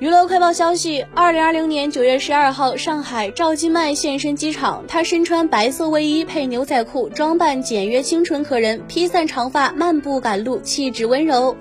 娱乐快报消息二零二零年九月十二号上海赵今麦现身机场她身穿白色卫衣配牛仔裤装扮简约清纯可人披散长发漫步赶路气质温柔。